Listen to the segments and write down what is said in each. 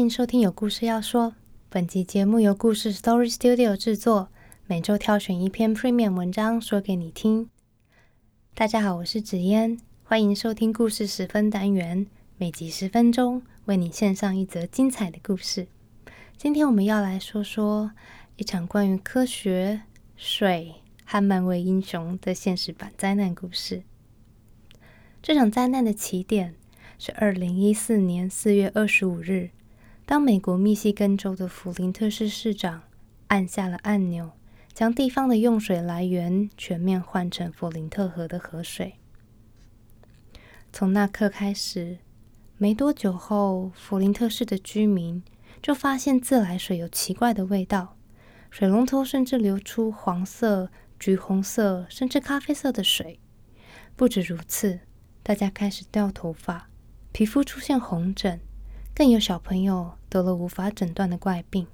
欢迎收听有故事要说。本集节目由故事 Story Studio 制作，每周挑选一篇 Premium 文章说给你听。大家好，我是紫嫣，欢迎收听故事十分单元，每集十分钟，为你献上一则精彩的故事。今天我们要来说说一场关于科学、水和漫威英雄的现实版灾难故事。这场灾难的起点是二零一四年四月二十五日，当美国密西根州的弗林特市市长按下了按钮，将地方的用水来源全面换成弗林特河的河水。从那刻开始，没多久后，弗林特市的居民就发现自来水有奇怪的味道，水龙头甚至流出黄色、橘红色，甚至咖啡色的水。不止如此。大家开始掉头发，皮肤出现红疹，更有小朋友得了无法诊断的怪病。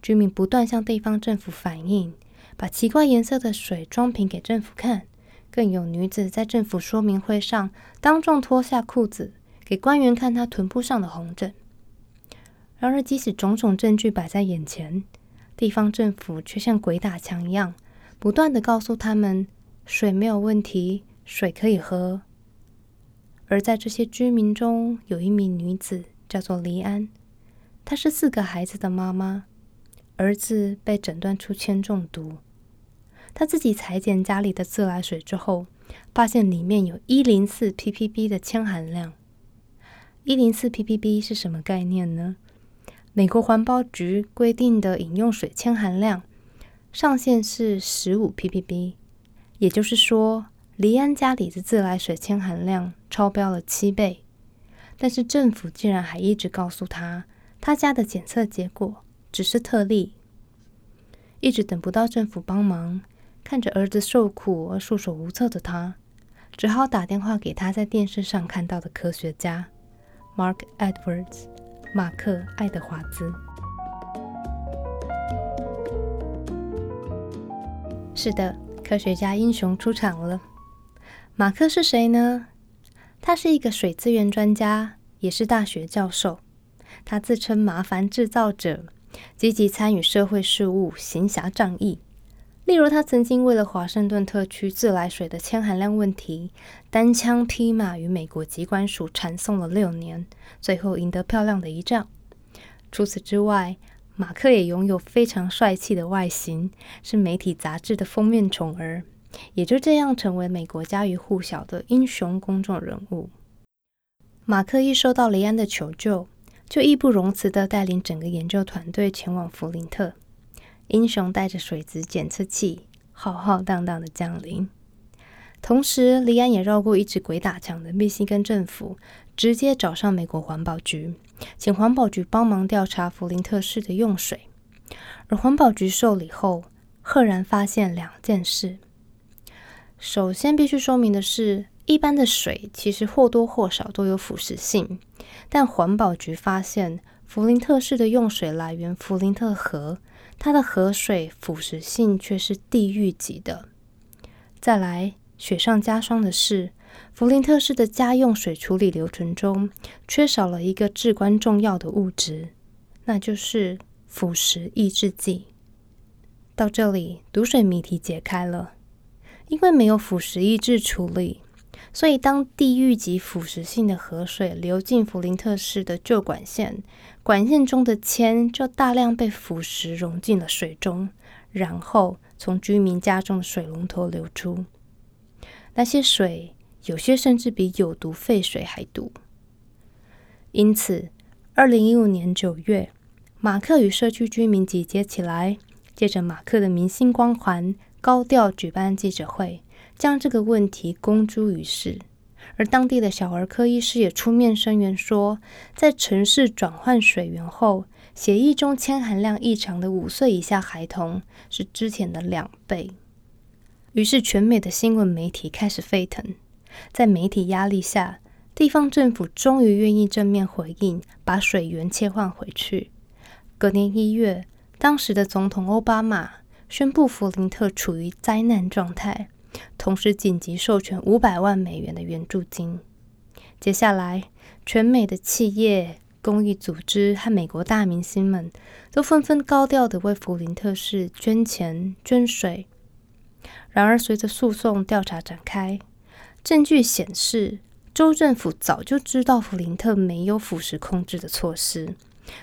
居民不断向地方政府反映，把奇怪颜色的水装瓶给政府看。更有女子在政府说明会上当众脱下裤子，给官员看她臀部上的红疹。然而，即使种种证据摆在眼前，地方政府却像鬼打墙一样，不断的告诉他们水没有问题，水可以喝。而在这些居民中，有一名女子叫做黎安，她是四个孩子的妈妈，儿子被诊断出铅中毒。她自己裁剪家里的自来水之后，发现里面有一零四 ppb 的铅含量。一零四 ppb 是什么概念呢？美国环保局规定的饮用水铅含量上限是十五 ppb，也就是说。黎安家里的自来水铅含量超标了七倍，但是政府竟然还一直告诉他，他家的检测结果只是特例。一直等不到政府帮忙，看着儿子受苦而束手无策的他，只好打电话给他在电视上看到的科学家 Mark Edwards，马克·爱德华兹。是的，科学家英雄出场了。马克是谁呢？他是一个水资源专家，也是大学教授。他自称“麻烦制造者”，积极参与社会事务，行侠仗义。例如，他曾经为了华盛顿特区自来水的铅含量问题，单枪匹马与美国机关署缠讼了六年，最后赢得漂亮的一仗。除此之外，马克也拥有非常帅气的外形，是媒体杂志的封面宠儿。也就这样成为美国家喻户晓的英雄公众人物。马克一收到雷安的求救，就义不容辞的带领整个研究团队前往弗林特。英雄带着水质检测器，浩浩荡荡的降临。同时，黎安也绕过一直鬼打墙的密西根政府，直接找上美国环保局，请环保局帮忙调查弗林特市的用水。而环保局受理后，赫然发现两件事。首先，必须说明的是，一般的水其实或多或少都有腐蚀性，但环保局发现弗林特市的用水来源弗林特河，它的河水腐蚀性却是地狱级的。再来，雪上加霜的是，弗林特市的家用水处理流程中缺少了一个至关重要的物质，那就是腐蚀抑制剂。到这里，毒水谜题解开了。因为没有腐蚀抑制处理，所以当地狱级腐蚀性的河水流进弗林特市的旧管线，管线中的铅就大量被腐蚀溶进了水中，然后从居民家中的水龙头流出。那些水有些甚至比有毒废水还毒。因此，二零一五年九月，马克与社区居民集结起来，借着马克的明星光环。高调举办记者会，将这个问题公诸于世。而当地的小儿科医师也出面声援说，在城市转换水源后，血液中铅含量异常的五岁以下孩童是之前的两倍。于是，全美的新闻媒体开始沸腾。在媒体压力下，地方政府终于愿意正面回应，把水源切换回去。隔年一月，当时的总统奥巴马。宣布弗林特处于灾难状态，同时紧急授权五百万美元的援助金。接下来，全美的企业、公益组织和美国大明星们都纷纷高调的为弗林特市捐钱捐水。然而，随着诉讼调查展开，证据显示，州政府早就知道弗林特没有腐蚀控制的措施，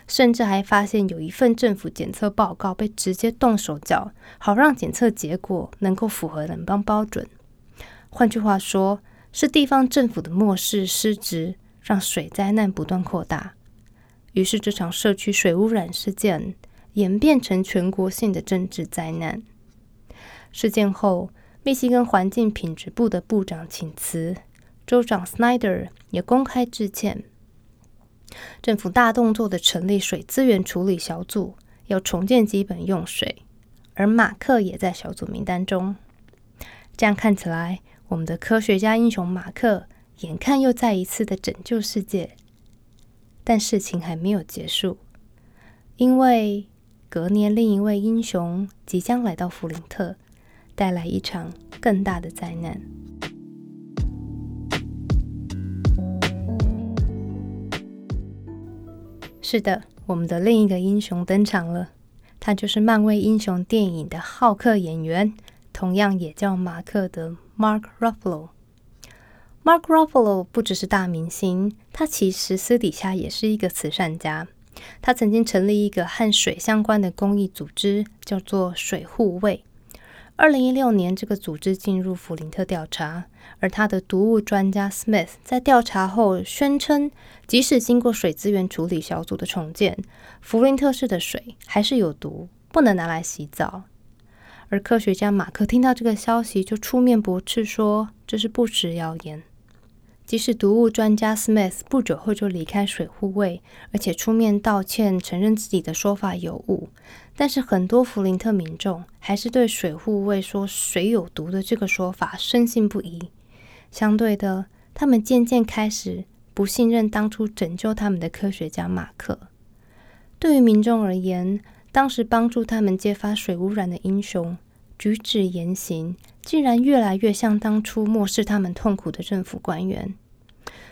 甚至还发现有一份政府检测报告被直接动手脚，好让检测结果能够符合联邦标准。换句话说，是地方政府的漠视失职，让水灾难不断扩大。于是，这场社区水污染事件演变成全国性的政治灾难。事件后，密西根环境品质部的部长请辞，州长 Snyder 也公开致歉。政府大动作的成立水资源处理小组，要重建基本用水，而马克也在小组名单中。这样看起来，我们的科学家英雄马克眼看又再一次的拯救世界。但事情还没有结束，因为隔年另一位英雄即将来到弗林特。带来一场更大的灾难。是的，我们的另一个英雄登场了，他就是漫威英雄电影的浩克演员，同样也叫马克的 Mark Ruffalo。Mark Ruffalo 不只是大明星，他其实私底下也是一个慈善家。他曾经成立一个和水相关的公益组织，叫做水护卫。二零一六年，这个组织进入弗林特调查，而他的毒物专家 Smith 在调查后宣称，即使经过水资源处理小组的重建，弗林特市的水还是有毒，不能拿来洗澡。而科学家马克听到这个消息，就出面驳斥说这是不实谣言。即使毒物专家 Smith 不久后就离开水护卫，而且出面道歉，承认自己的说法有误，但是很多弗林特民众还是对水护卫说水有毒的这个说法深信不疑。相对的，他们渐渐开始不信任当初拯救他们的科学家马克。对于民众而言，当时帮助他们揭发水污染的英雄，举止言行。竟然越来越像当初漠视他们痛苦的政府官员。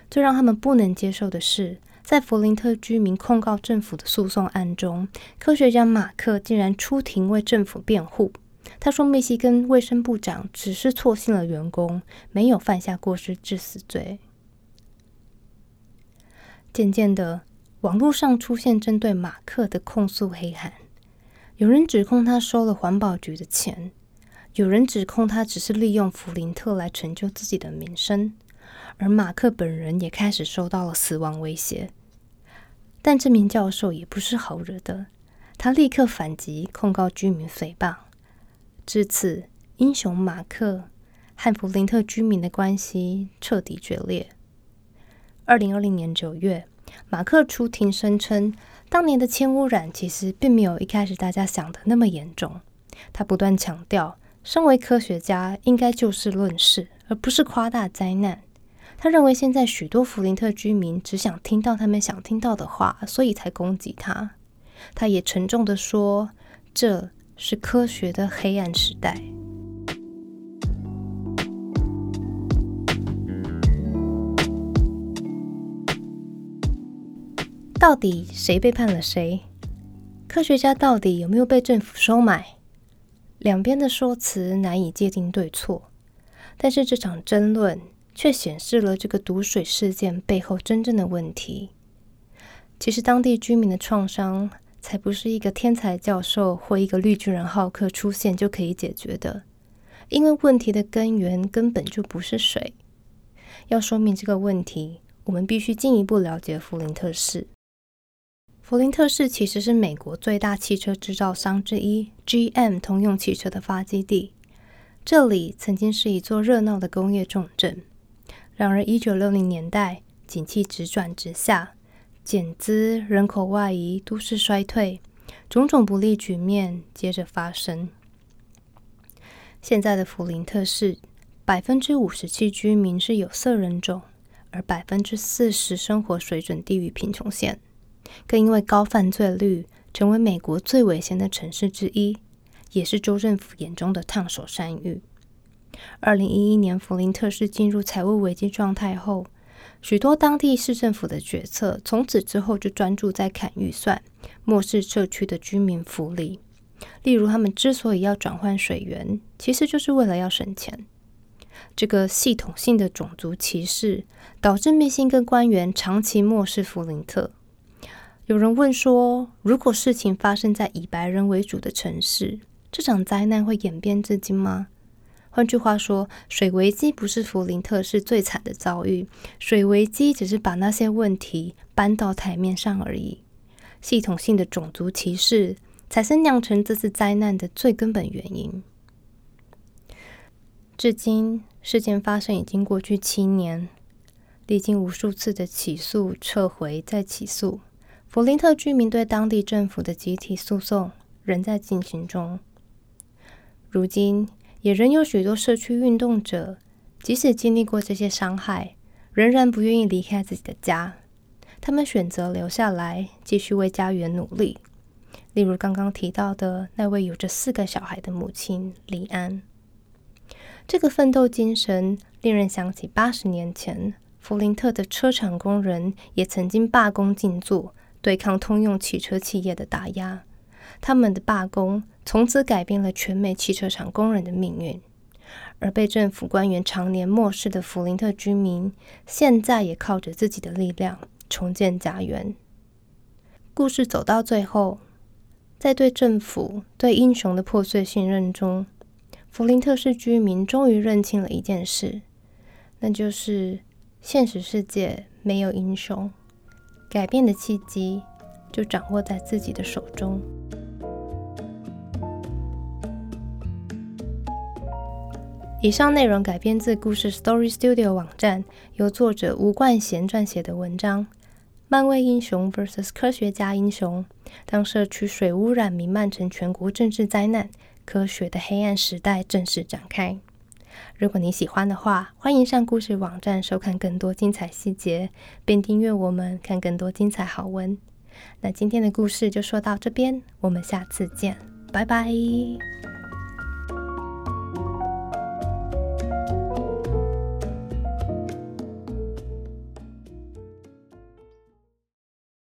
最让他们不能接受的是，在弗林特居民控告政府的诉讼案中，科学家马克竟然出庭为政府辩护。他说，密西根卫生部长只是错信了员工，没有犯下过失致死罪。渐渐的，网络上出现针对马克的控诉黑函，有人指控他收了环保局的钱。有人指控他只是利用弗林特来成就自己的名声，而马克本人也开始受到了死亡威胁。但这名教授也不是好惹的，他立刻反击，控告居民诽谤。至此，英雄马克和弗林特居民的关系彻底决裂。二零二零年九月，马克出庭声称，当年的铅污染其实并没有一开始大家想的那么严重。他不断强调。身为科学家，应该就事论事，而不是夸大灾难。他认为现在许多弗林特居民只想听到他们想听到的话，所以才攻击他。他也沉重的说：“这是科学的黑暗时代。”到底谁背叛了谁？科学家到底有没有被政府收买？两边的说辞难以界定对错，但是这场争论却显示了这个毒水事件背后真正的问题。其实，当地居民的创伤才不是一个天才教授或一个绿巨人浩克出现就可以解决的，因为问题的根源根本就不是水。要说明这个问题，我们必须进一步了解弗林特市。弗林特市其实是美国最大汽车制造商之一 GM 通用汽车的发基地。这里曾经是一座热闹的工业重镇。然而，一九六零年代，景气直转直下，减资、人口外移、都市衰退，种种不利局面接着发生。现在的弗林特市，百分之五十七居民是有色人种，而百分之四十生活水准低于贫穷线。更因为高犯罪率，成为美国最危险的城市之一，也是州政府眼中的烫手山芋。二零一一年，弗林特市进入财务危机状态后，许多当地市政府的决策从此之后就专注在砍预算，漠视社区的居民福利。例如，他们之所以要转换水源，其实就是为了要省钱。这个系统性的种族歧视，导致密信跟官员长期漠视弗林特。有人问说，如果事情发生在以白人为主的城市，这场灾难会演变至今吗？换句话说，水危机不是弗林特市最惨的遭遇，水危机只是把那些问题搬到台面上而已。系统性的种族歧视才是酿成这次灾难的最根本原因。至今，事件发生已经过去七年，历经无数次的起诉、撤回再起诉，弗林特居民对当地政府的集体诉讼仍在进行中。如今。也仍有许多社区运动者，即使经历过这些伤害，仍然不愿意离开自己的家。他们选择留下来，继续为家园努力。例如刚刚提到的那位有着四个小孩的母亲李安。这个奋斗精神令人想起八十年前，弗林特的车厂工人也曾经罢工静坐，对抗通用汽车企业的打压。他们的罢工从此改变了全美汽车厂工人的命运，而被政府官员常年漠视的弗林特居民，现在也靠着自己的力量重建家园。故事走到最后，在对政府、对英雄的破碎信任中，弗林特市居民终于认清了一件事，那就是现实世界没有英雄，改变的契机就掌握在自己的手中。以上内容改编自故事 Story Studio 网站，由作者吴冠贤撰写的文章。漫威英雄 vs 科学家英雄。当社区水污染弥漫成全国政治灾难，科学的黑暗时代正式展开。如果你喜欢的话，欢迎上故事网站收看更多精彩细节，并订阅我们看更多精彩好文。那今天的故事就说到这边，我们下次见，拜拜。